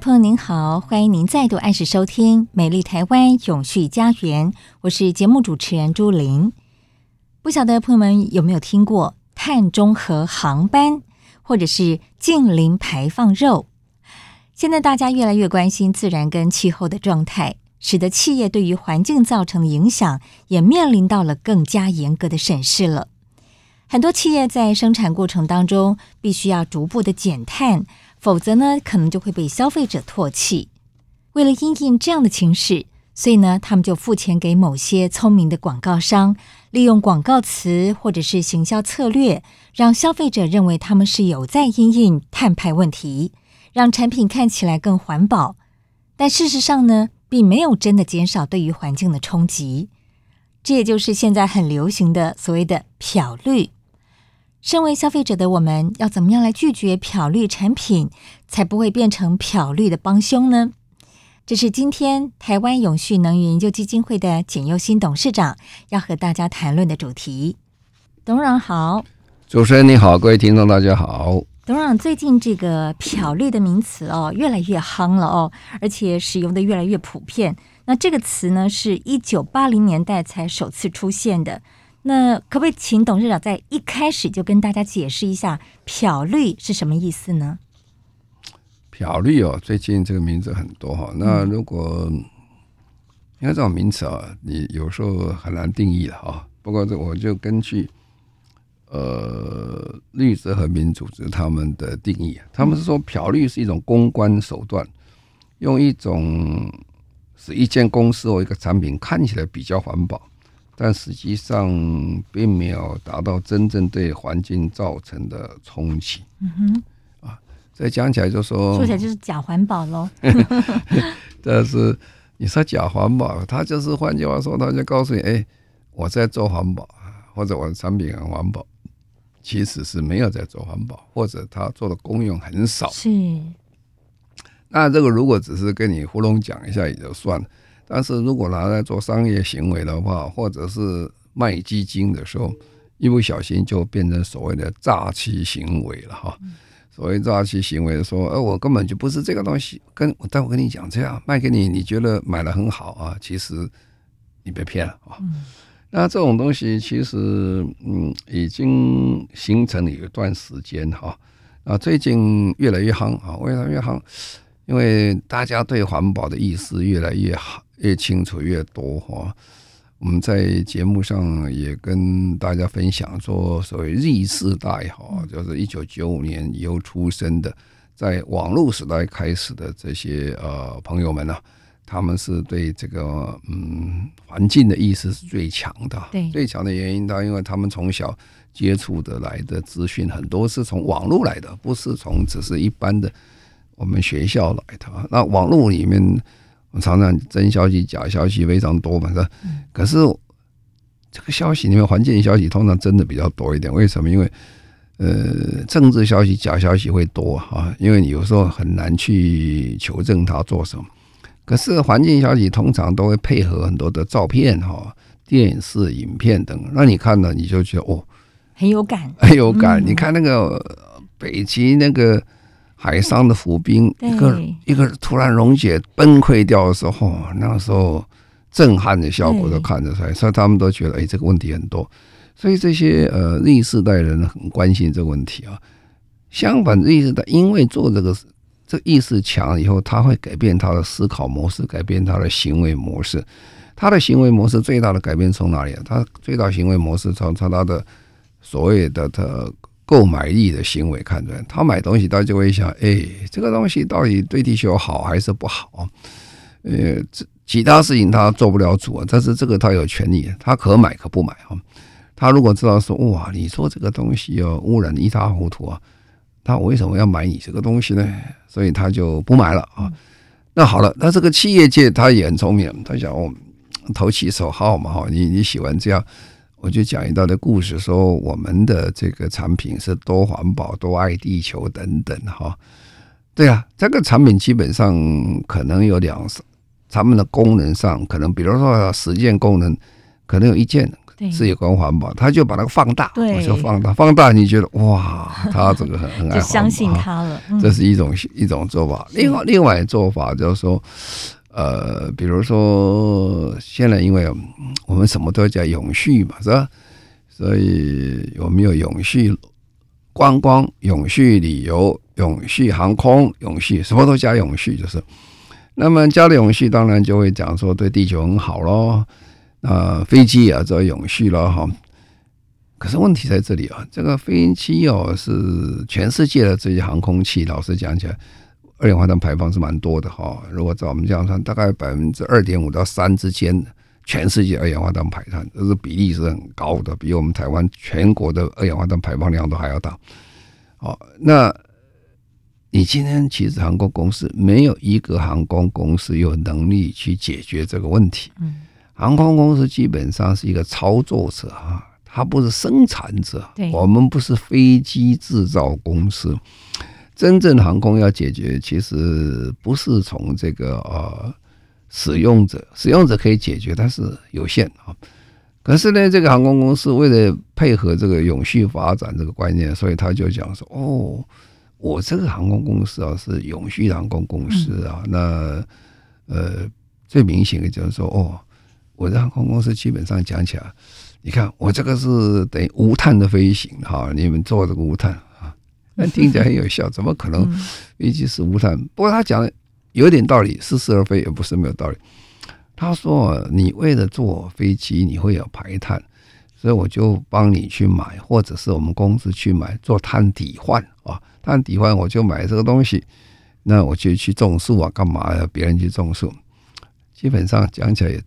朋友您好，欢迎您再度按时收听《美丽台湾永续家园》，我是节目主持人朱琳。不晓得朋友们有没有听过碳中和航班，或者是净零排放肉？现在大家越来越关心自然跟气候的状态，使得企业对于环境造成的影响也面临到了更加严格的审视了。很多企业在生产过程当中，必须要逐步的减碳。否则呢，可能就会被消费者唾弃。为了因应这样的情势，所以呢，他们就付钱给某些聪明的广告商，利用广告词或者是行销策略，让消费者认为他们是有在因应碳排问题，让产品看起来更环保。但事实上呢，并没有真的减少对于环境的冲击。这也就是现在很流行的所谓的“漂绿”。身为消费者的我们，要怎么样来拒绝漂绿产品，才不会变成漂绿的帮凶呢？这是今天台湾永续能源研究基金会的简佑新董事长要和大家谈论的主题。董事长好，主持人你好，各位听众大家好。董事长，最近这个漂绿的名词哦，越来越夯了哦，而且使用的越来越普遍。那这个词呢，是一九八零年代才首次出现的。那可不可以请董事长在一开始就跟大家解释一下“漂绿”是什么意思呢？“漂绿”哦，最近这个名字很多哈。那如果因为这种名词啊，你有时候很难定义了哈。不过这我就根据呃绿色和民组织他们的定义，他们是说“漂绿”是一种公关手段，用一种使一间公司或一个产品看起来比较环保。但实际上并没有达到真正对环境造成的冲击。嗯哼，啊，再讲起来就说，说起来就是假环保喽。但是你说假环保，他就是换句话说，他就告诉你，哎，我在做环保，或者我的产品很环保，其实是没有在做环保，或者他做的功用很少。是。那这个如果只是跟你糊弄讲一下也就算了。但是如果拿来做商业行为的话，或者是卖基金的时候，一不小心就变成所谓的诈欺行为了哈。所谓诈欺行为说，呃，我根本就不是这个东西，跟但我跟你讲这样卖给你，你觉得买了很好啊，其实你被骗了啊。那这种东西其实嗯已经形成了一段时间哈，啊最近越来越夯啊，越来越夯，因为大家对环保的意识越来越好。越清楚越多哈，我们在节目上也跟大家分享说，所谓 Z 世代哈，就是一九九五年以后出生的，在网络时代开始的这些呃朋友们呢，他们是对这个嗯环境的意识是最强的，对，最强的原因，他因为他们从小接触的来的资讯很多是从网络来的，不是从只是一般的我们学校来的，那网络里面。我常常真消息、假消息非常多嘛，是吧？可是这个消息里面，环境消息通常真的比较多一点。为什么？因为呃，政治消息、假消息会多啊，因为你有时候很难去求证它做什么。可是环境消息通常都会配合很多的照片、哈电视、影片等，那你看了你就觉得哦，很有感，很有感。你看那个北极那个。海上的浮冰，一个一个突然溶解崩溃掉的时候，那个时候震撼的效果都看得出来，所以他们都觉得，哎，这个问题很多。所以这些呃 Z 世代人很关心这个问题啊。相反，Z 世代因为做这个这个意识强以后，他会改变他的思考模式，改变他的行为模式。他的行为模式最大的改变从哪里啊？他最大行为模式从从他的所谓的他购买力的行为看出来，他买东西他就会想，哎，这个东西到底对地球好还是不好？呃，这其他事情他做不了主啊，但是这个他有权利，他可买可不买啊。他如果知道说，哇，你说这个东西要，污染一塌糊涂啊，他为什么要买你这个东西呢？所以他就不买了啊。那好了，那这个企业界他也很聪明，他想哦，投其所好嘛哈，你你喜欢这样。我就讲一道的故事，说我们的这个产品是多环保、多爱地球等等哈。对啊，这个产品基本上可能有两，他们的功能上可能，比如说十件功能，可能有一件是有关环保，他就把那个放大，我就放大，放大，你觉得哇，他这个很很爱相信他了。这是一种一种做法。另外另外做法就是说。呃，比如说，现在因为我们什么都要讲永续嘛，是吧？所以我们有永续观光、永续旅游、永续航空、永续什么都加永续，就是。那么加了永续，当然就会讲说对地球很好喽。啊，飞机也做永续了哈。可是问题在这里啊，这个飞机哦，是全世界的这些航空器，老实讲起来。二氧化碳排放是蛮多的哈，如果照我们这样算，大概百分之二点五到三之间，全世界二氧化碳排碳，这是比例是很高的，比我们台湾全国的二氧化碳排放量都还要大。好，那你今天其实航空公司没有一个航空公司有能力去解决这个问题。嗯，航空公司基本上是一个操作者啊，它不是生产者。对，我们不是飞机制造公司。真正航空要解决，其实不是从这个呃使用者，使用者可以解决，但是有限啊。可是呢，这个航空公司为了配合这个永续发展这个观念，所以他就讲说：哦，我这个航空公司啊是永续航空公司啊。那呃最明显的就是说，哦，我的航空公司基本上讲起来，你看我这个是等于无碳的飞行哈，你们做这个无碳。但听起来很有效，怎么可能飞机是无碳？不过他讲的有点道理，似是而非，也不是没有道理。他说：“你为了坐飞机，你会有排碳，所以我就帮你去买，或者是我们公司去买做碳抵换啊，碳抵换我就买这个东西，那我就去种树啊，干嘛呀别人去种树？基本上讲起来也。”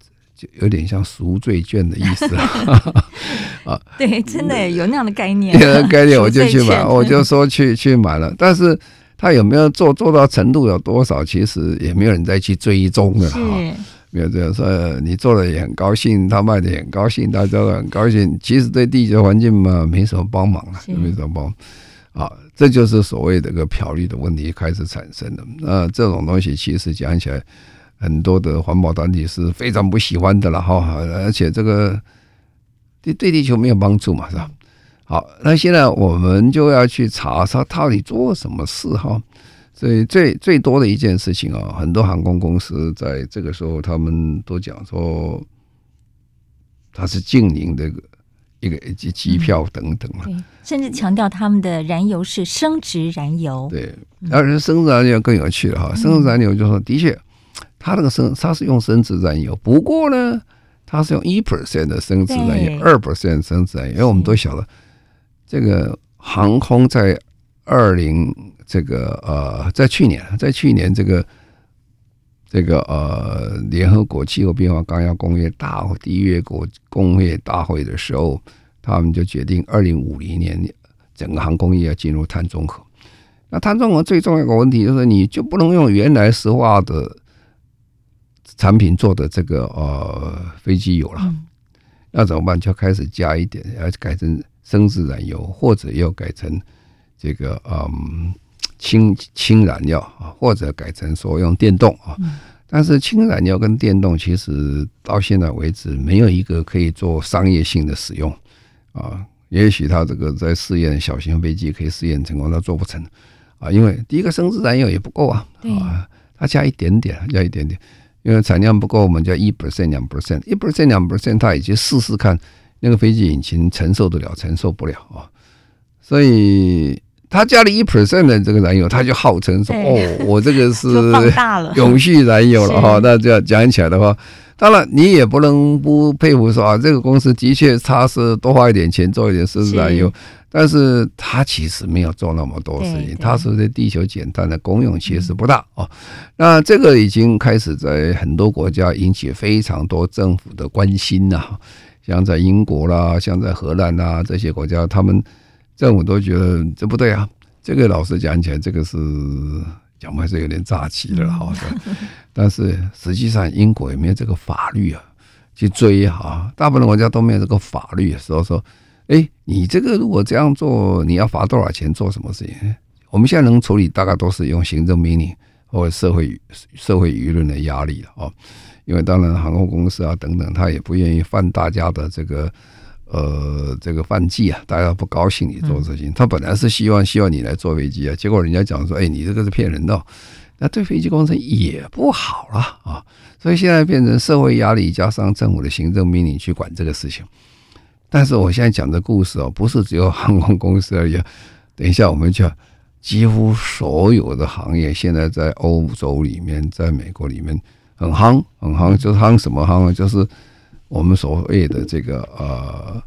有点像赎罪券的意思 啊，对，真的有那样的概念，概念我就去买，我就说去 去买了。但是他有没有做做到程度有多少，其实也没有人再去追踪的哈。没有这样说，你做的也很高兴，他卖的也很高兴，大家都很高兴。其实对地球环境嘛，没什么帮忙了，没什么帮忙。啊，这就是所谓的个漂绿的问题开始产生的。那这种东西其实讲起来。很多的环保团体是非常不喜欢的了哈，而且这个对对地球没有帮助嘛，是吧？好，那现在我们就要去查他到底做什么事哈。所以最最多的一件事情啊，很多航空公司在这个时候他们都讲说，它是净零的一个机机票等等了，甚至强调他们的燃油是升值燃油。对，而且生质燃油更有趣了哈，生质燃油就说的确。它那个生，它是用生质燃油，不过呢，它是用一 percent 的生质燃油，二 percent 生质燃油。因为我们都晓得，这个航空在二零这个呃，在去年，在去年这个这个呃，联合国气候变化纲要工业大会缔约国工业大会的时候，他们就决定二零五零年整个航空业要进入碳中和。那碳中和最重要一个问题就是，你就不能用原来石化的。产品做的这个呃飞机油了，那怎么办？就开始加一点，要改成生质燃油，或者要改成这个嗯氢氢燃料啊，或者改成说用电动啊。但是氢燃料跟电动其实到现在为止没有一个可以做商业性的使用啊。也许他这个在试验小型飞机可以试验成功，他做不成啊，因为第一个生质燃油也不够啊，啊，他加一点点，加一点点。因为产量不够，我们就一 percent 两 percent，一 percent 两 percent，他已经试试看那个飞机引擎承受得了，承受不了啊。所以他加了一 percent 的这个燃油，他就号称说：“哦，我这个是 永续燃油了哈。”那这样讲起来的话，当然，你也不能不佩服说啊，这个公司的确他是多花一点钱做一点生产油，但是他其实没有做那么多事情，他是对地球简单的功用其实不大哦。那这个已经开始在很多国家引起非常多政府的关心呐，像在英国啦，像在荷兰呐这些国家，他们政府都觉得这不对啊。这个老实讲起来，这个是。讲还是有点诈欺的哈，但是实际上英国也没有这个法律啊去追哈，大部分国家都没有这个法律，所以说，哎，你这个如果这样做，你要罚多少钱？做什么事情？我们现在能处理，大概都是用行政命令或者社会社会舆论的压力了哦，因为当然航空公司啊等等，他也不愿意犯大家的这个。呃，这个犯忌啊，大家不高兴你做事情。他本来是希望希望你来坐飞机啊，结果人家讲说，哎，你这个是骗人的，那对飞机工程也不好了啊。所以现在变成社会压力加上政府的行政命令去管这个事情。但是我现在讲的故事哦，不是只有航空公司而已。等一下我们讲，几乎所有的行业现在在欧洲里面，在美国里面很夯，很夯，就是夯什么夯啊？就是。我们所谓的这个呃，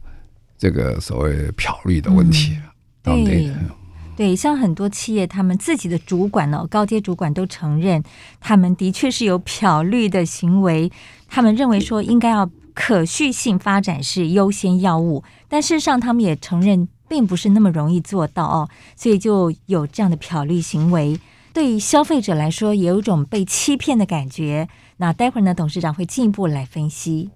这个所谓漂绿的问题，嗯、对对，像很多企业，他们自己的主管呢，高阶主管都承认，他们的确是有漂绿的行为。他们认为说，应该要可续性发展是优先要务，但事实上，他们也承认，并不是那么容易做到哦。所以就有这样的漂绿行为，对于消费者来说，也有一种被欺骗的感觉。那待会儿呢，董事长会进一步来分析。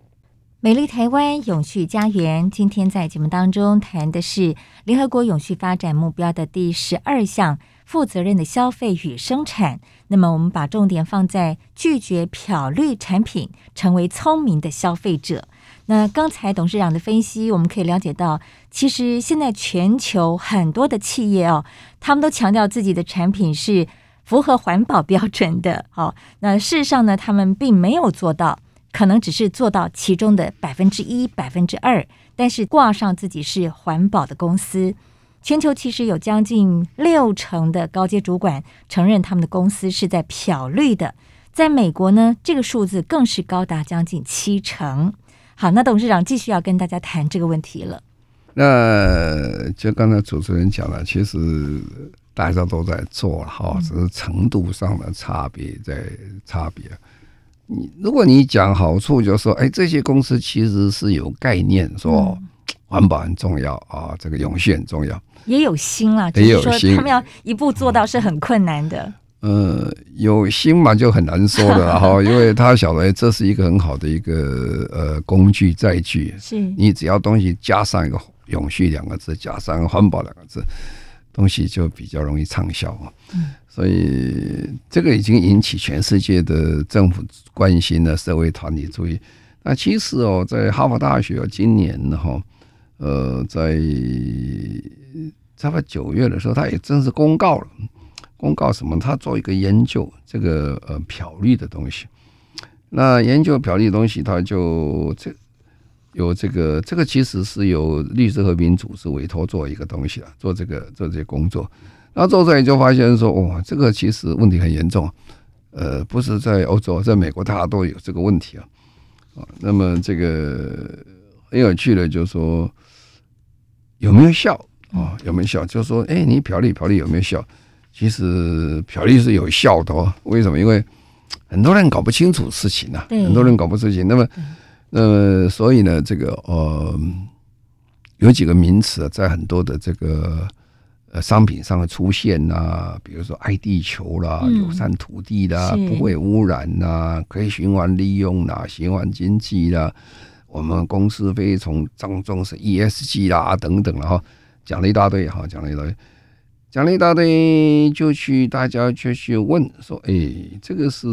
美丽台湾永续家园，今天在节目当中谈的是联合国永续发展目标的第十二项——负责任的消费与生产。那么，我们把重点放在拒绝漂绿产品，成为聪明的消费者。那刚才董事长的分析，我们可以了解到，其实现在全球很多的企业哦，他们都强调自己的产品是符合环保标准的。好，那事实上呢，他们并没有做到。可能只是做到其中的百分之一、百分之二，但是挂上自己是环保的公司。全球其实有将近六成的高阶主管承认他们的公司是在漂绿的，在美国呢，这个数字更是高达将近七成。好，那董事长继续要跟大家谈这个问题了。那就刚才主持人讲了，其实大家都在做了哈，只是程度上的差别在差别。你如果你讲好处，就是说，哎，这些公司其实是有概念，说环保很重要啊，这个永续很重要，也有心啊，也有心，他们要一步做到是很困难的。呃，有心嘛，就很难说的哈，因为他晓得这是一个很好的一个呃工具载具，是。你只要东西加上一个永续两个字，加上环保两个字，东西就比较容易畅销啊。嗯所以这个已经引起全世界的政府关心了，社会团体注意。那其实哦，在哈佛大学今年哈，呃，在差不多九月的时候，他也正式公告了，公告什么？他做一个研究，这个呃漂绿的东西。那研究漂绿的东西，他就这有这个这个其实是由律师和平组织委托做一个东西了，做这个做这些工作。然后做出来就发现说，哇，这个其实问题很严重，呃，不是在欧洲，在美国，大家都有这个问题啊。啊，那么这个很有趣的，就是说有没有效啊？有没有效？就是说，哎，你漂绿漂绿有没有效？其实漂绿是有效的哦。为什么？因为很多人搞不清楚事情啊，很多人搞不清楚。那么，呃，所以呢，这个呃，有几个名词在很多的这个。呃，商品上的出现呐、啊，比如说爱地球啦、嗯、友善土地啦、不会污染呐、啊、可以循环利用啦、循环经济啦，我们公司非常注重是 ESG 啦等等，了哈讲了一大堆哈，讲了一大堆，讲了一大堆，就去大家就去问说，哎，这个是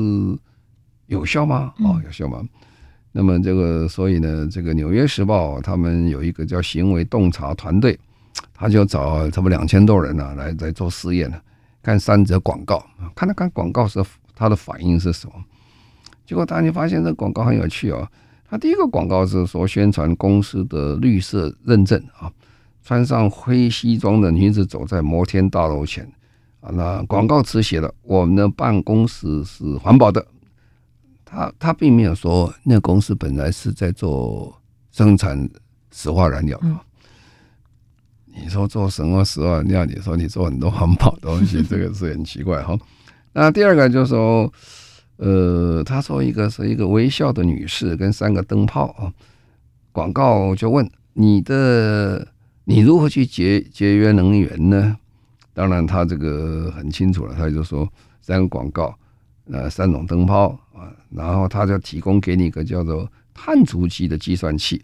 有效吗？哦，有效吗？嗯、那么这个，所以呢，这个《纽约时报》他们有一个叫行为洞察团队。他就找差不多两千多人呢、来来做试验呢，看三则广告，看他看广告时他的反应是什么。结果大家发现这广告很有趣哦。他第一个广告是说宣传公司的绿色认证啊，穿上灰西装的女子走在摩天大楼前啊，那广告词写了：“我们的办公室是环保的。”他他并没有说那个公司本来是在做生产石化燃料的。嗯、你说做什么石化燃料？你说你做很多环保东西，这个是很奇怪哈。那第二个就是说，呃，他说一个是一个微笑的女士跟三个灯泡啊，广告就问你的你如何去节节约能源呢？当然他这个很清楚了，他就说三个广告。呃，三种灯泡啊，然后他就提供给你一个叫做碳足迹的计算器，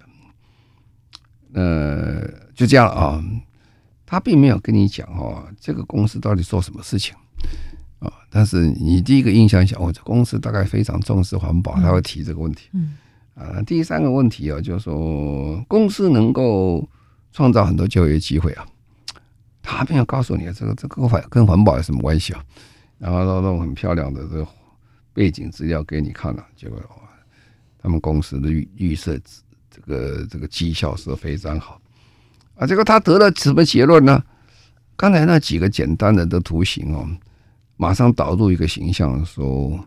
呃，就这样啊，他并没有跟你讲哦，这个公司到底做什么事情。啊，但是你第一个印象想，哦，这公司大概非常重视环保，他会提这个问题，嗯，啊，第三个问题啊，就是说公司能够创造很多就业机会啊，他没有告诉你这个这个环跟环保有什么关系啊？然后都弄很漂亮的这个背景资料给你看了，结果他们公司的预预设这个这个绩效是非常好啊。结果他得了什么结论呢？刚才那几个简单的的图形哦，马上导入一个形象说：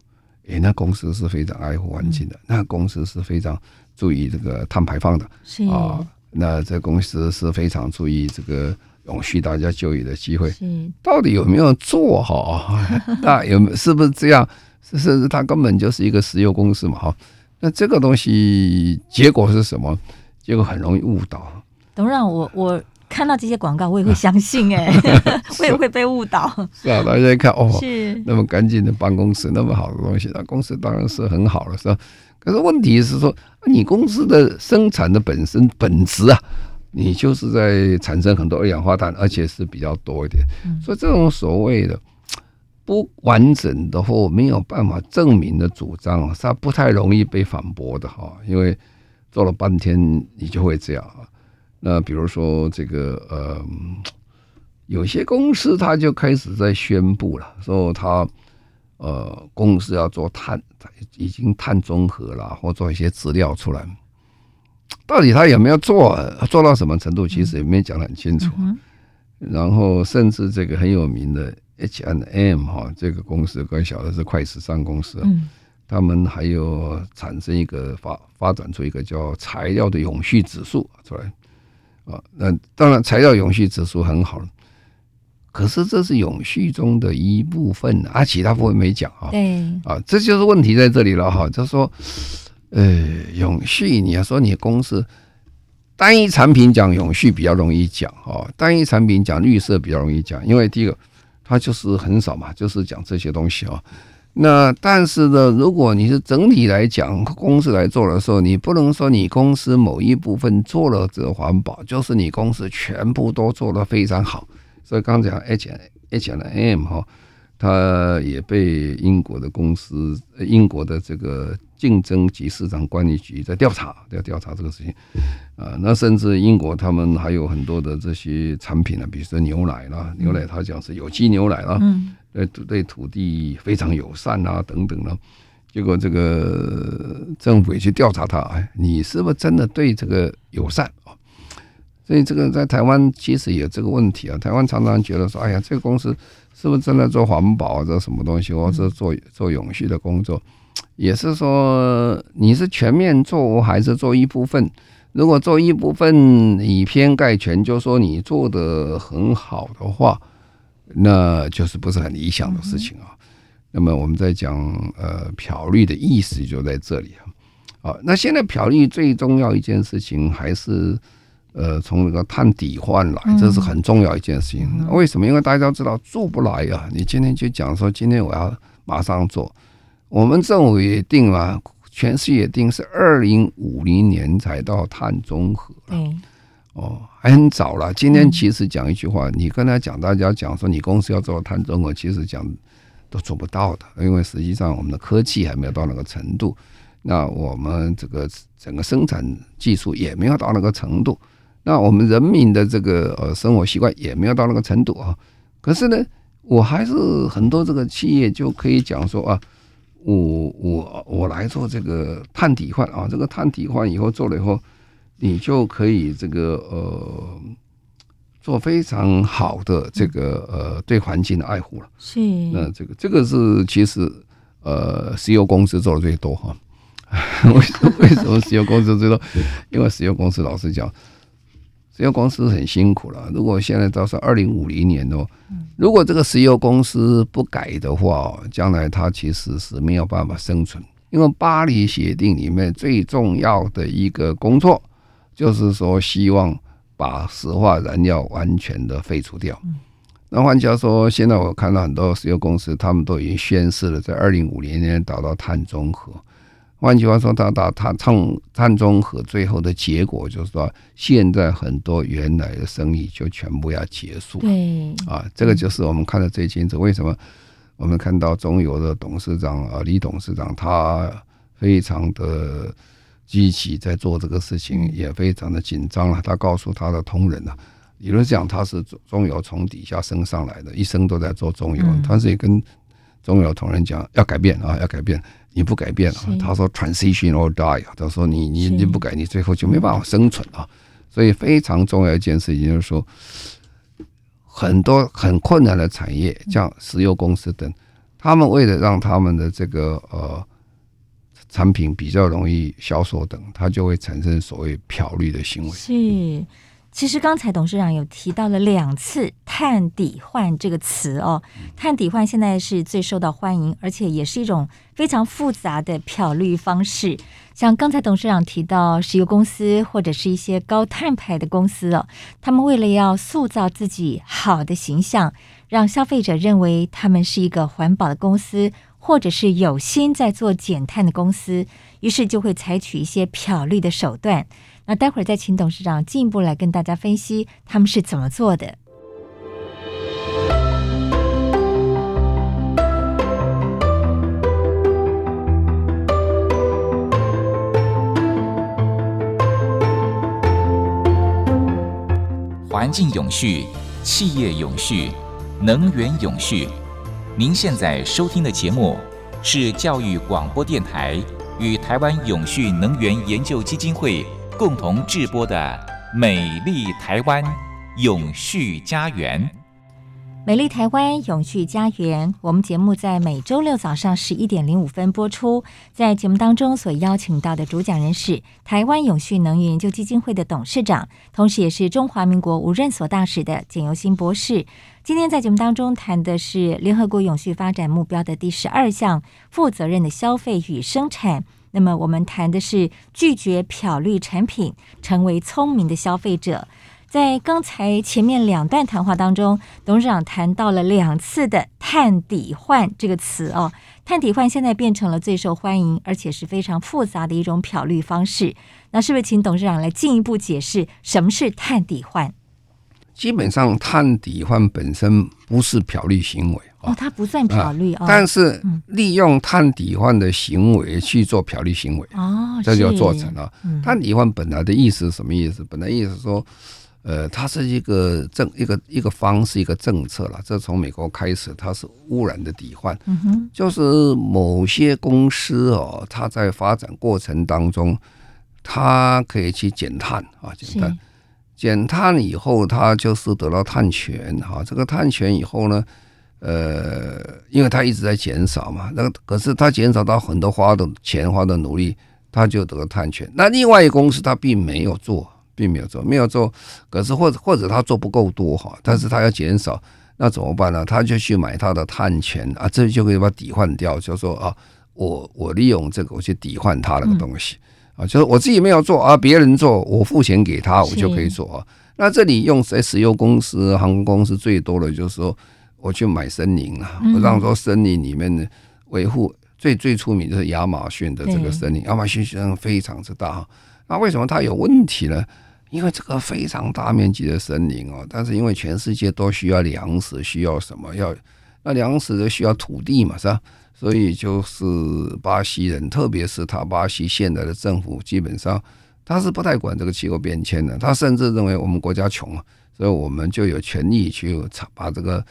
诶，那公司是非常爱护环境的，那公司是非常注意这个碳排放的啊。那这公司是非常注意这个。永续大家就业的机会，到底有没有做好？那有是不是这样？是是，它根本就是一个石油公司嘛？哈，那这个东西结果是什么？结果很容易误导。董事长，我我看到这些广告，我也会 相信哎、欸，我也会被误导。是啊，大家一看哦，是那么干净的办公室，那么好的东西，那公司当然是很好了，是吧？可是问题是说，你公司的生产的本身本质啊。你就是在产生很多二氧化碳，而且是比较多一点，所以这种所谓的不完整的或没有办法证明的主张，它不太容易被反驳的哈。因为做了半天，你就会这样啊。那比如说这个呃，有些公司它就开始在宣布了，说它呃公司要做碳，已经碳中和了，或做一些资料出来。到底他有没有做？做到什么程度？其实也没讲得很清楚。然后，甚至这个很有名的 H and M 哈，这个公司更小的是快时尚公司，他们还有产生一个发发展出一个叫材料的永续指数出来啊。那当然，材料永续指数很好，可是这是永续中的一部分啊，其他部分没讲啊。对啊，这就是问题在这里了哈，就是说。呃，永续，你要说你公司单一产品讲永续比较容易讲哦，单一产品讲绿色比较容易讲，因为第一个它就是很少嘛，就是讲这些东西哦。那但是呢，如果你是整体来讲公司来做的时候，你不能说你公司某一部分做了这环保，就是你公司全部都做得非常好。所以刚才讲 H H&M 哈。他也被英国的公司，英国的这个竞争及市场管理局在调查，在调查这个事情。啊，那甚至英国他们还有很多的这些产品呢，比如说牛奶啦，牛奶他讲是有机牛奶啦，对对土地非常友善啊等等的。结果这个政府也去调查他，哎，你是不是真的对这个友善啊？所以这个在台湾其实有这个问题啊，台湾常常觉得说，哎呀，这个公司。是不是真的做环保这什么东西，或者做做永续的工作？也是说你是全面做还是做一部分？如果做一部分以偏概全，就说你做的很好的话，那就是不是很理想的事情啊。那么我们在讲呃漂绿的意思就在这里啊。啊，那现在漂绿最重要一件事情还是。呃，从那个碳底换来，这是很重要一件事情。嗯、为什么？因为大家都知道做不来、啊。你今天就讲说，今天我要马上做，我们政府也定了，全世界也定是二零五零年才到碳中和。嗯，哦，还很早了。今天其实讲一句话，你跟他讲，大家讲说你公司要做碳中和，其实讲都做不到的，因为实际上我们的科技还没有到那个程度，那我们这个整个生产技术也没有到那个程度。那我们人民的这个呃生活习惯也没有到那个程度啊，可是呢，我还是很多这个企业就可以讲说啊，我我我来做这个碳抵换啊，这个碳抵换以后做了以后，你就可以这个呃做非常好的这个呃对环境的爱护了。是，那这个这个是其实呃，石油公司做的最多哈。为为什么石油公司最多？因为石油公司老实讲，石油公司很辛苦了。如果现在到是二零五零年哦，如果这个石油公司不改的话，将来它其实是没有办法生存。因为巴黎协定里面最重要的一个工作，就是说希望把石化燃料完全的废除掉。那换句话说，现在我看到很多石油公司，他们都已经宣誓了，在二零五零年达到碳中和。换句话说，他他他碳碳中和最后的结果，就是说，现在很多原来的生意就全部要结束。对，啊，这个就是我们看得最清楚。为什么我们看到中油的董事长啊，李董事长，他非常的积极在做这个事情，也非常的紧张了。他告诉他的同仁啊。理论上他是中油从底下升上来的，一生都在做中油。他是也跟中有同仁讲要改变啊，要改变，你不改变啊，他说 transition or die，他说你你你不改，你最后就没办法生存啊。所以非常重要一件事情就是说，很多很困难的产业，像石油公司等，他们为了让他们的这个呃产品比较容易销售等，他就会产生所谓漂绿的行为。是。其实刚才董事长有提到了两次“碳抵换”这个词哦，“碳抵换”现在是最受到欢迎，而且也是一种非常复杂的漂绿方式。像刚才董事长提到，石油公司或者是一些高碳排的公司哦，他们为了要塑造自己好的形象，让消费者认为他们是一个环保的公司，或者是有心在做减碳的公司，于是就会采取一些漂绿的手段。那待会儿再请董事长进一步来跟大家分析他们是怎么做的。环境永续、企业永续、能源永续。您现在收听的节目是教育广播电台与台湾永续能源研究基金会。共同制播的《美丽台湾永续家园》，美丽台湾永续家园，我们节目在每周六早上十一点零五分播出。在节目当中所邀请到的主讲人是台湾永续能源研究基金会的董事长，同时也是中华民国无任所大使的简尤新博士。今天在节目当中谈的是联合国永续发展目标的第十二项：负责任的消费与生产。那么我们谈的是拒绝漂绿产品，成为聪明的消费者。在刚才前面两段谈话当中，董事长谈到了两次的“碳抵换”这个词哦，“碳抵换”现在变成了最受欢迎，而且是非常复杂的一种漂绿方式。那是不是请董事长来进一步解释什么是“碳抵换”？基本上，碳抵换本身不是漂绿行为哦，它不算漂绿，但是利用碳抵换的行为去做漂绿行为哦，这就做成了。碳抵换本来的意思是什么意思？本来意思说，呃，它是一个政一个一个方式一个政策了。这从美国开始，它是污染的抵换，就是某些公司哦，它在发展过程当中，它可以去减碳啊，减碳。减碳以后，它就是得到碳权哈。这个碳权以后呢，呃，因为它一直在减少嘛，那个可是它减少到很多花的钱、花的努力，它就得到碳权。那另外一个公司它并没有做，并没有做，没有做，可是或者或者它做不够多哈，但是它要减少，那怎么办呢？他就去买它的碳权啊，这就可以把它抵换掉，就说啊，我我利用这个我去抵换它那个东西。啊，就是我自己没有做啊，别人做，我付钱给他，我就可以做啊。那这里用在石油公司、航空公司最多的就是说，我去买森林啊，我让说森林里面的维护最最出名就是亚马逊的这个森林，亚马逊森林非常之大。那为什么它有问题呢？因为这个非常大面积的森林哦，但是因为全世界都需要粮食，需要什么？要那粮食就需要土地嘛，是吧？所以就是巴西人，特别是他巴西现在的政府，基本上他是不太管这个气候变迁的。他甚至认为我们国家穷，所以我们就有权利去把这个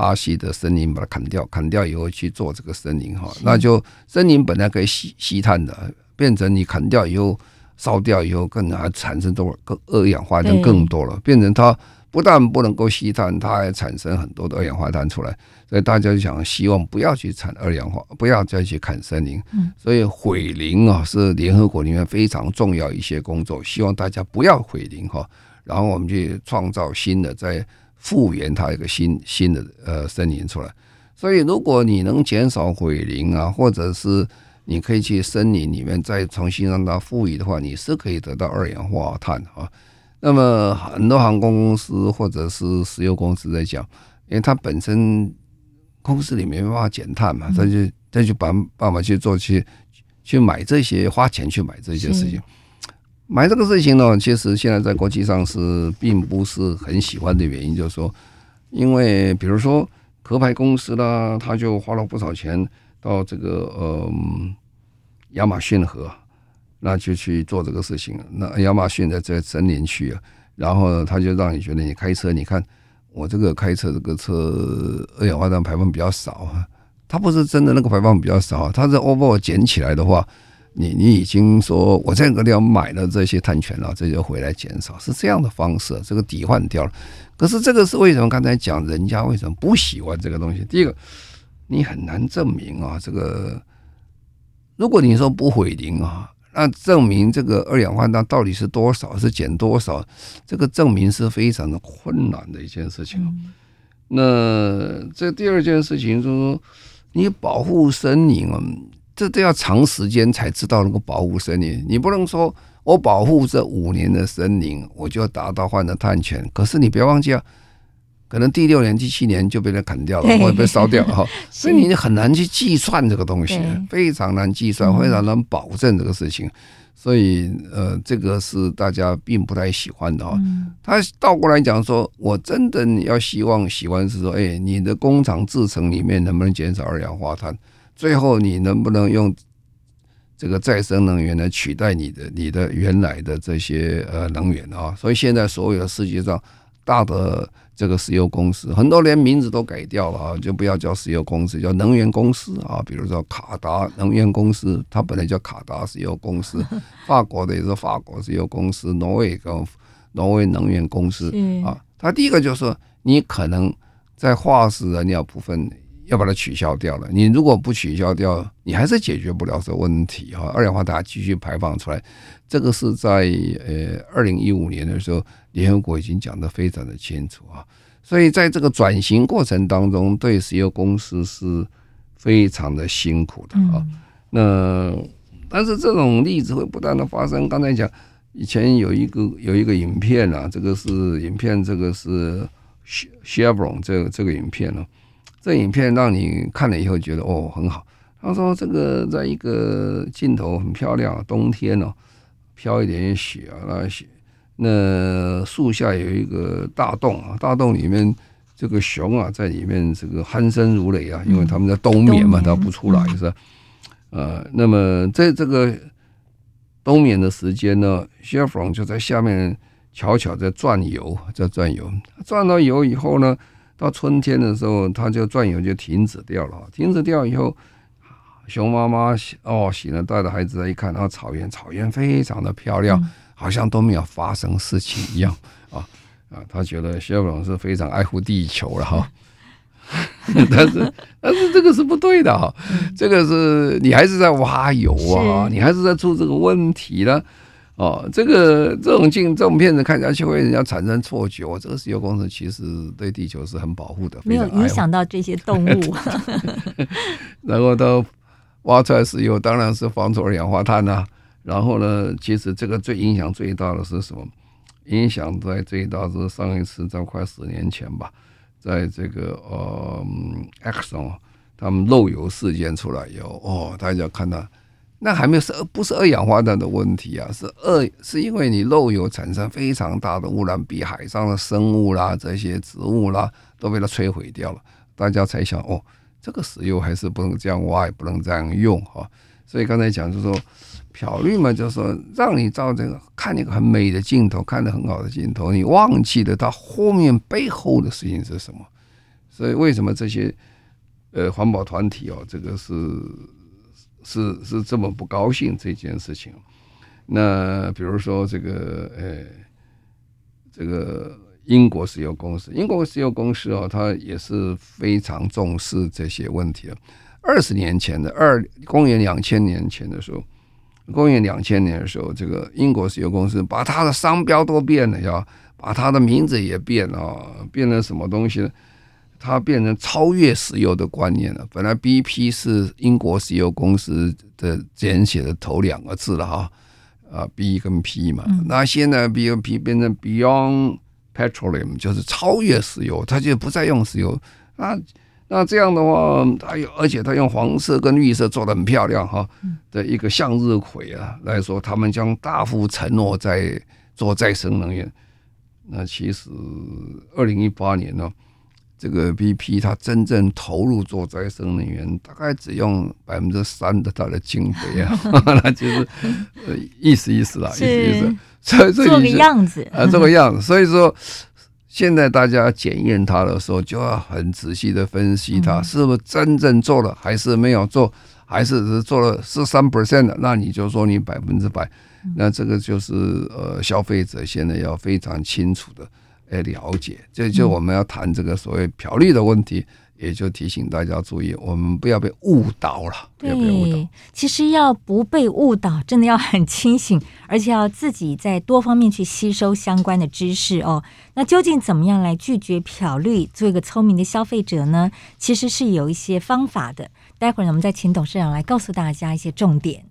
巴西的森林把它砍掉，砍掉以后去做这个森林哈。那就森林本来可以吸吸碳的，变成你砍掉以后烧掉以后，更还产生多更二氧化碳更多了，变成它不但不能够吸碳，它还产生很多的二氧化碳出来。所以大家就想希望不要去产二氧化，不要再去砍森林。所以毁林啊是联合国里面非常重要一些工作，希望大家不要毁林哈。然后我们去创造新的，再复原它一个新新的呃森林出来。所以如果你能减少毁林啊，或者是你可以去森林里面再重新让它富裕的话，你是可以得到二氧化碳啊。那么很多航空公司或者是石油公司在讲，因为它本身公司里面没办法减碳嘛，他就他就把办法去做去去买这些花钱去买这些事情。买这个事情呢，其实现在在国际上是并不是很喜欢的原因，就是说，因为比如说壳牌公司啦，他就花了不少钱到这个呃亚马逊河，那就去做这个事情。那亚马逊在这森林区啊，然后他就让你觉得你开车，你看我这个开车这个车二氧化碳排放比较少啊，它不是真的那个排放比较少，它是 overall 减起来的话。你你已经说我在这个地方买了这些碳权了，这就回来减少，是这样的方式，这个抵换掉了。可是这个是为什么？刚才讲人家为什么不喜欢这个东西？第一个，你很难证明啊，这个如果你说不毁林啊，那证明这个二氧化碳到底是多少，是减多少，这个证明是非常的困难的一件事情。那这第二件事情就是说，你保护森林啊。这都要长时间才知道能够保护森林，你不能说我保护这五年的森林，我就要达到换的碳权。可是你不要忘记啊，可能第六年、第七年就被人砍掉了，或者被烧掉了哈。所以你很难去计算这个东西，非常难计算，非常难保证这个事情。所以呃，这个是大家并不太喜欢的哈。他倒过来讲说，我真的要希望喜欢是说，哎，你的工厂制成里面能不能减少二氧化碳？最后，你能不能用这个再生能源来取代你的你的原来的这些呃能源啊？所以现在所有的世界上大的这个石油公司，很多连名字都改掉了啊，就不要叫石油公司，叫能源公司啊。比如说卡达能源公司，它本来叫卡达石油公司；法国的也是法国石油公司；挪威跟挪威能源公司啊。它第一个就是说，你可能在化石燃料部分。要把它取消掉了。你如果不取消掉，你还是解决不了这个问题哈。二氧化碳继续排放出来，这个是在呃二零一五年的时候，联合国已经讲得非常的清楚啊。所以在这个转型过程当中，对石油公司是非常的辛苦的啊。那但是这种例子会不断的发生。刚才讲以前有一个有一个影片啊，这个是影片，这个是 Chevron 这个这个影片呢。这影片让你看了以后觉得哦很好。他说这个在一个镜头很漂亮，冬天哦，飘一点雪啊，那雪，那树下有一个大洞啊，大洞里面这个熊啊在里面这个鼾声如雷啊，因为他们在冬眠嘛，它不出来就是，呃，那么在这个冬眠的时间呢，Chevron 就在下面悄悄在转油，在转油，转到油以后呢。到春天的时候，它就转悠就停止掉了。停止掉以后，熊妈妈哦醒了，带着孩子来一看，然后草原草原非常的漂亮，好像都没有发生事情一样啊啊！他觉得谢总是非常爱护地球了哈。但是但是这个是不对的哈，这个是你还是在挖油啊，你还是在出这个问题了。哦，这个这种镜这种片子看下去会人家产生错觉。我这个石油公司其实对地球是很保护的，没有影响到这些动物。然后都挖出来石油，当然是放出二氧化碳啊。然后呢，其实这个最影响最大的是什么？影响在最大是上一次在快十年前吧，在这个呃 Exxon 他们漏油事件出来以后，哦，大家看到。那还没有是不是二氧化碳的问题啊？是二是因为你漏油产生非常大的污染，比海上的生物啦、这些植物啦都被它摧毁掉了。大家才想哦，这个石油还是不能这样挖，也不能这样用哈。所以刚才讲就是说，漂绿嘛，就是说让你照这个看一个很美的镜头，看得很好的镜头，你忘记了它后面背后的事情是什么。所以为什么这些呃环保团体哦，这个是。是是这么不高兴这件事情，那比如说这个呃，这个英国石油公司，英国石油公司哦，它也是非常重视这些问题的。二十年前的二公元两千年前的时候，公元两千年的时候，这个英国石油公司把它的商标都变了，要把它的名字也变了，变成什么东西呢？它变成超越石油的观念了。本来 BP 是英国石油公司的简写的头两个字了哈，啊 B 跟 P 嘛，那现在 B 跟 P 变成 Beyond Petroleum，就是超越石油，它就不再用石油。那那这样的话，它有而且它用黄色跟绿色做的很漂亮哈的一个向日葵啊来说，他们将大幅承诺在做再生能源。那其实二零一八年呢。这个 BP 它真正投入做再生能源，大概只用百分之三的它的经费啊，那就是呃意思意思啦，意思意思，所以做个样子。啊，这个样子。所以说，现在大家检验它的时候，就要很仔细的分析它是不是真正做了，还是没有做，还是只是做了是三 percent 的，那你就说你百分之百，那这个就是呃消费者现在要非常清楚的。来了解，这就我们要谈这个所谓漂绿的问题，也就提醒大家注意，我们不要被误导了。不要被误导。其实要不被误导，真的要很清醒，而且要自己在多方面去吸收相关的知识哦。那究竟怎么样来拒绝漂绿，做一个聪明的消费者呢？其实是有一些方法的。待会儿呢，我们再请董事长来告诉大家一些重点。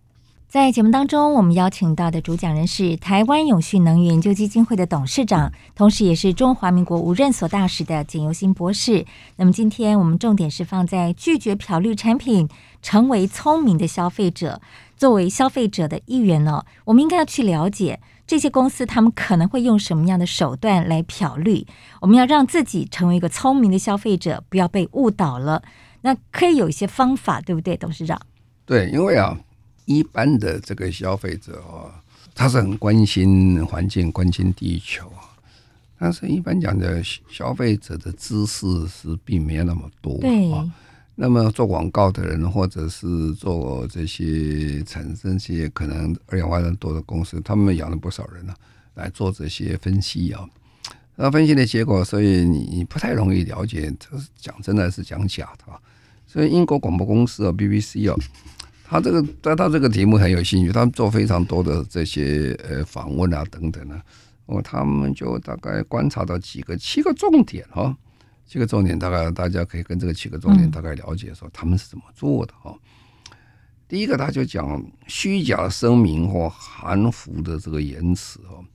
在节目当中，我们邀请到的主讲人是台湾永续能源研究基金会的董事长，同时也是中华民国无任所大使的简尤新博士。那么今天我们重点是放在拒绝漂绿产品，成为聪明的消费者。作为消费者的一员呢，我们应该要去了解这些公司他们可能会用什么样的手段来漂绿。我们要让自己成为一个聪明的消费者，不要被误导了。那可以有一些方法，对不对，董事长？对，因为啊。一般的这个消费者哦，他是很关心环境、关心地球啊，但是一般讲的消费者的知识是并没有那么多啊。那么做广告的人，或者是做这些产生这些可能二氧化碳多的公司，他们养了不少人呢，来做这些分析啊。那分析的结果，所以你你不太容易了解，这是讲真的还是讲假的啊。所以英国广播公司啊，BBC 啊。他这个，他他这个题目很有兴趣，他们做非常多的这些呃访问啊等等啊，哦，他们就大概观察到几个七个重点哈，七个重点大概大家可以跟这个七个重点大概了解说他们是怎么做的哈。第一个他就讲虚假声明或含糊的这个言辞哦，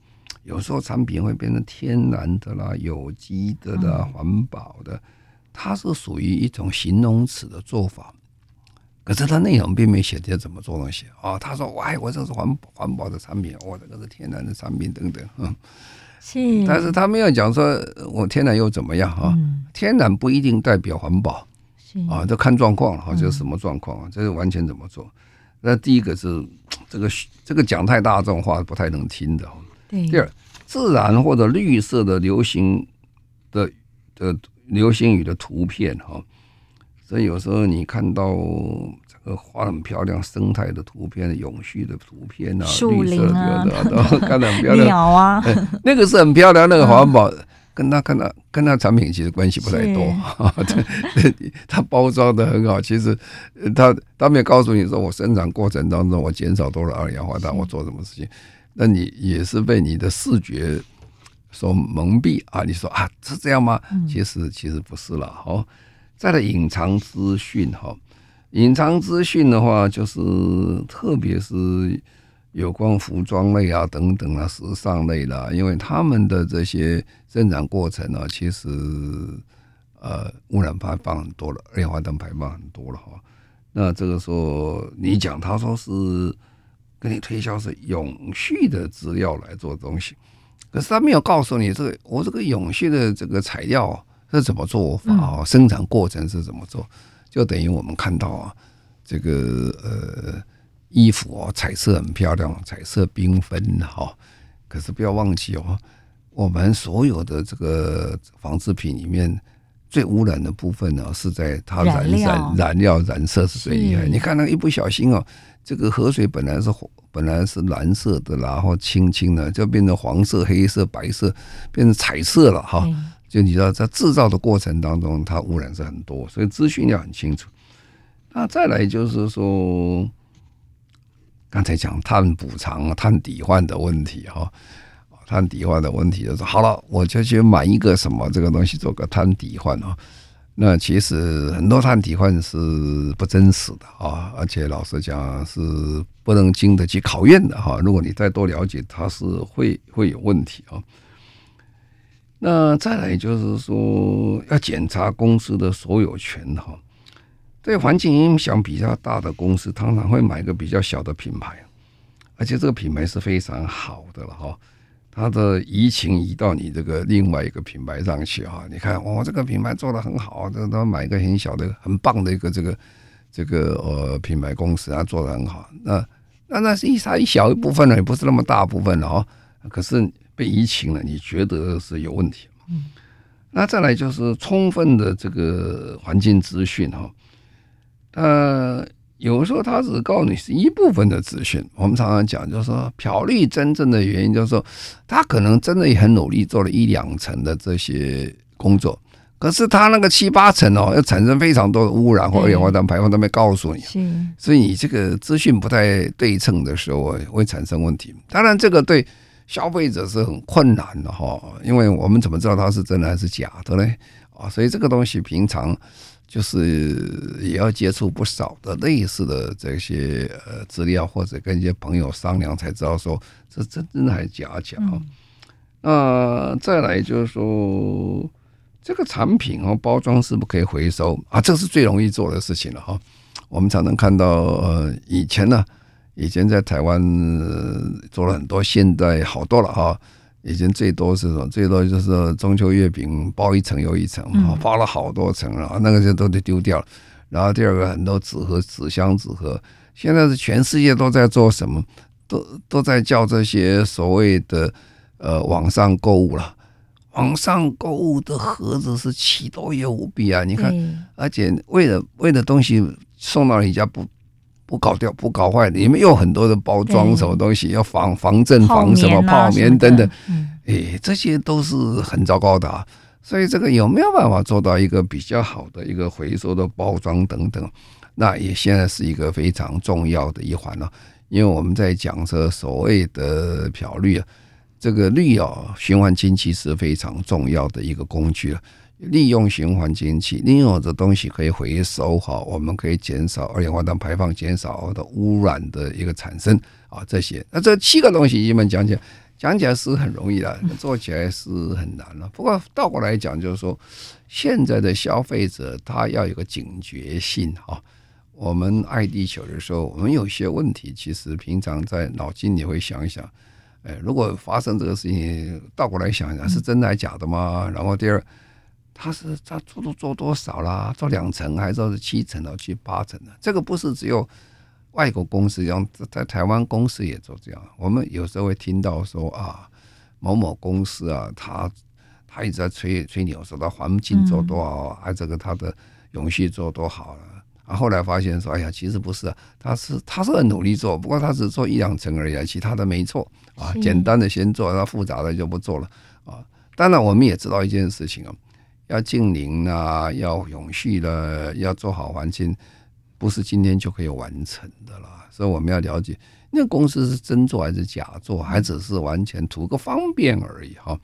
有时候产品会变成天然的啦、有机的啦、环保的，它是属于一种形容词的做法。可是他内容并没写这怎么做东西啊？他说：“哎，我这是环环保的产品，我这个是天然的产品等等。”嗯，是。但是他没有讲说我天然又怎么样啊？天然不一定代表环保，是啊，这看状况哈，这是什么状况啊？这是完全怎么做？那第一个是 这个这个讲太大众化不太能听的。对。第二，自然或者绿色的流行的的流行语的图片哈。所以有时候你看到这个画很漂亮生态的图片、永续的图片啊，树林啊，的 都看得很漂亮。鸟啊，那个是很漂亮，那个环保跟他看到跟他产品其实关系不太多。他包装的很好，其实他他没有告诉你说我生产过程当中我减少多少二氧化碳，我做什么事情，那你也是被你的视觉所蒙蔽啊？你说啊是这样吗？其实其实不是了，好。再来隐藏资讯哈，隐藏资讯的话，就是特别是有关服装类啊等等啊，时尚类啦，因为他们的这些生产过程呢，其实呃污染排放很多了，二氧化碳排放很多了哈。那这个时候你讲，他说是跟你推销是永续的资料来做东西，可是他没有告诉你这个我这个永续的这个材料。是怎么做法啊？生产过程是怎么做？就等于我们看到啊，这个呃衣服哦，彩色很漂亮，彩色缤纷哈。可是不要忘记哦，我们所有的这个纺织品里面最污染的部分呢，是在它染染燃料染色是最厉害。你看那个一不小心哦，这个河水本来是本来是蓝色的，然后清清的，就变成黄色、黑色、白色，变成彩色了哈。就你知道，在制造的过程当中，它污染是很多，所以资讯要很清楚。那再来就是说，刚才讲碳补偿、碳抵换的问题哈，碳抵换的问题就是好了，我就去买一个什么这个东西做个碳抵换啊。那其实很多碳抵换是不真实的啊，而且老实讲是不能经得起考验的哈。如果你再多了解，它是会会有问题啊。那再来就是说，要检查公司的所有权哈。对环境影响比较大的公司，常常会买一个比较小的品牌，而且这个品牌是非常好的了哈。它的移情移到你这个另外一个品牌上去哈，你看哦，这个品牌做的很好，这他买一个很小的、很棒的一个这个这个呃品牌公司，啊做的很好。那那那是一它一小一部分呢，也不是那么大部分了哈。可是被移情了，你觉得是有问题？嗯。那再来就是充分的这个环境资讯哈，呃。有时候他只告诉你是一部分的资讯，我们常常讲，就是说漂绿真正的原因，就是说他可能真的也很努力做了一两层的这些工作，可是他那个七八层哦，要产生非常多的污染或二氧化碳排放都没告诉你，所以你这个资讯不太对称的时候会产生问题。当然，这个对消费者是很困难的哈，因为我们怎么知道它是真的还是假的呢？啊，所以这个东西平常。就是也要接触不少的类似的这些呃资料，或者跟一些朋友商量，才知道说这真真的还是假假。那再来就是说，这个产品哦，包装是不是可以回收啊？这是最容易做的事情了哈。我们常常看到呃，以前呢，以前在台湾做了很多，现在好多了哈。以前最多是什么？最多就是中秋月饼包一层又一层，包了好多层了，那个就都得丢掉了。然后第二个很多纸盒、纸箱、纸盒，现在是全世界都在做什么？都都在叫这些所谓的呃网上购物了。网上购物的盒子是奇多也无比啊！你看，而且为了为了东西送到你家不。不搞掉，不搞坏，里面有很多的包装，什么东西要防防震、防什么泡棉等等，哎，这些都是很糟糕的啊。所以这个有没有办法做到一个比较好的一个回收的包装等等？那也现在是一个非常重要的一环了。因为我们在讲这所谓的漂绿啊，这个绿啊，循环经济是非常重要的一个工具了。利用循环经济，利用的东西可以回收哈，我们可以减少二氧化碳排放，减少的污染的一个产生啊，这些那这七个东西，你们讲起来，讲起来是很容易的，做起来是很难了。不过倒过来讲，就是说，现在的消费者他要有个警觉性哈。我们爱地球的时候，我们有些问题，其实平常在脑筋里会想一想，哎，如果发生这个事情，倒过来想一想，是真的还是假的吗？然后第二。他是他做都做多少啦？做两层还是说是七层到七八层的？这个不是只有外国公司这样，在台湾公司也做这样。我们有时候会听到说啊，某某公司啊，他他一直在吹吹牛，说他环境做多好，还这个他的永续做多好了。啊，后来发现说，哎呀，其实不是，他是他是很努力做，不过他只做一两层而已，其他的没错啊。简单的先做，那复杂的就不做了啊。当然，我们也知道一件事情啊。要净零啊，要永续的，要做好环境，不是今天就可以完成的啦。所以我们要了解，那公司是真做还是假做，还只是完全图个方便而已哈。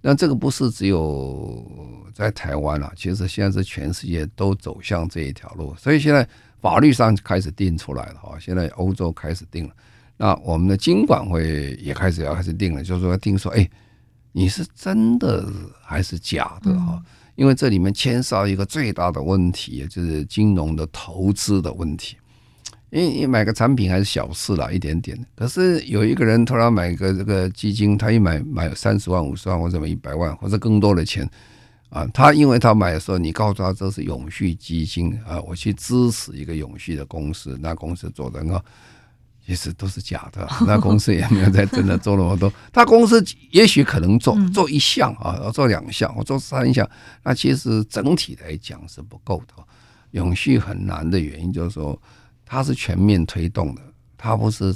那这个不是只有在台湾啊，其实现在是全世界都走向这一条路。所以现在法律上开始定出来了哈，现在欧洲开始定了，那我们的经管会也开始要开始定了，就是说要定说，哎，你是真的还是假的哈？因为这里面牵涉一个最大的问题，就是金融的投资的问题。因为你买个产品还是小事啦，一点点。可是有一个人突然买个这个基金，他一买买三十万、五十万或者买一百万或者更多的钱啊，他因为他买的时候，你告诉他这是永续基金啊，我去支持一个永续的公司，那公司做的很好。其实都是假的，那公司也没有在真的做那么多。他公司也许可能做做一项啊，做两项，我做三项。那其实整体来讲是不够的。永续很难的原因就是说，它是全面推动的，它不是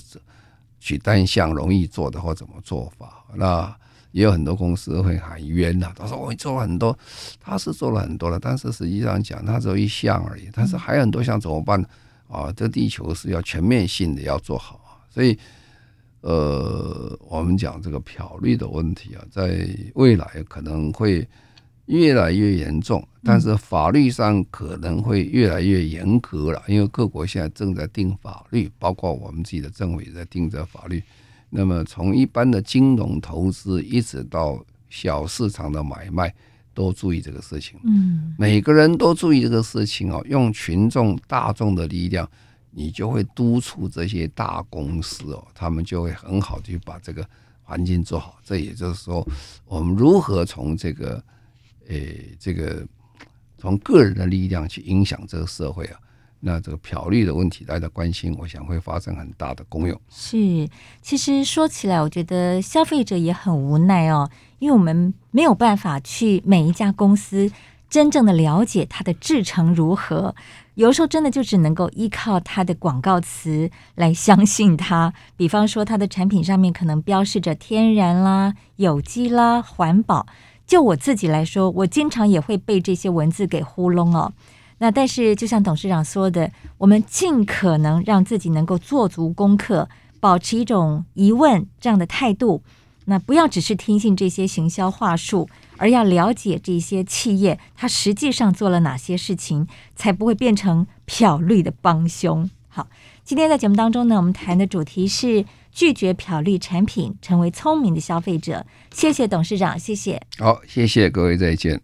取单项容易做的或怎么做法。那也有很多公司会喊冤呐，他说我做了很多，他是做了很多了，但是实际上讲，他只有一项而已，但是还有很多项怎么办啊？这地球是要全面性的要做好啊，所以。呃，我们讲这个漂绿的问题啊，在未来可能会越来越严重，但是法律上可能会越来越严格了，因为各国现在正在定法律，包括我们自己的政府也在定这法律。那么从一般的金融投资一直到小市场的买卖，都注意这个事情。嗯，每个人都注意这个事情哦，用群众大众的力量。你就会督促这些大公司哦，他们就会很好去把这个环境做好。这也就是说，我们如何从这个，诶，这个从个人的力量去影响这个社会啊？那这个漂绿的问题，大家关心，我想会发生很大的功用。是，其实说起来，我觉得消费者也很无奈哦，因为我们没有办法去每一家公司真正的了解它的制成如何。有时候真的就只能够依靠它的广告词来相信它，比方说它的产品上面可能标示着天然啦、有机啦、环保。就我自己来说，我经常也会被这些文字给糊弄哦。那但是就像董事长说的，我们尽可能让自己能够做足功课，保持一种疑问这样的态度。那不要只是听信这些行销话术。而要了解这些企业，它实际上做了哪些事情，才不会变成漂绿的帮凶。好，今天在节目当中呢，我们谈的主题是拒绝漂绿产品，成为聪明的消费者。谢谢董事长，谢谢。好，谢谢各位，再见。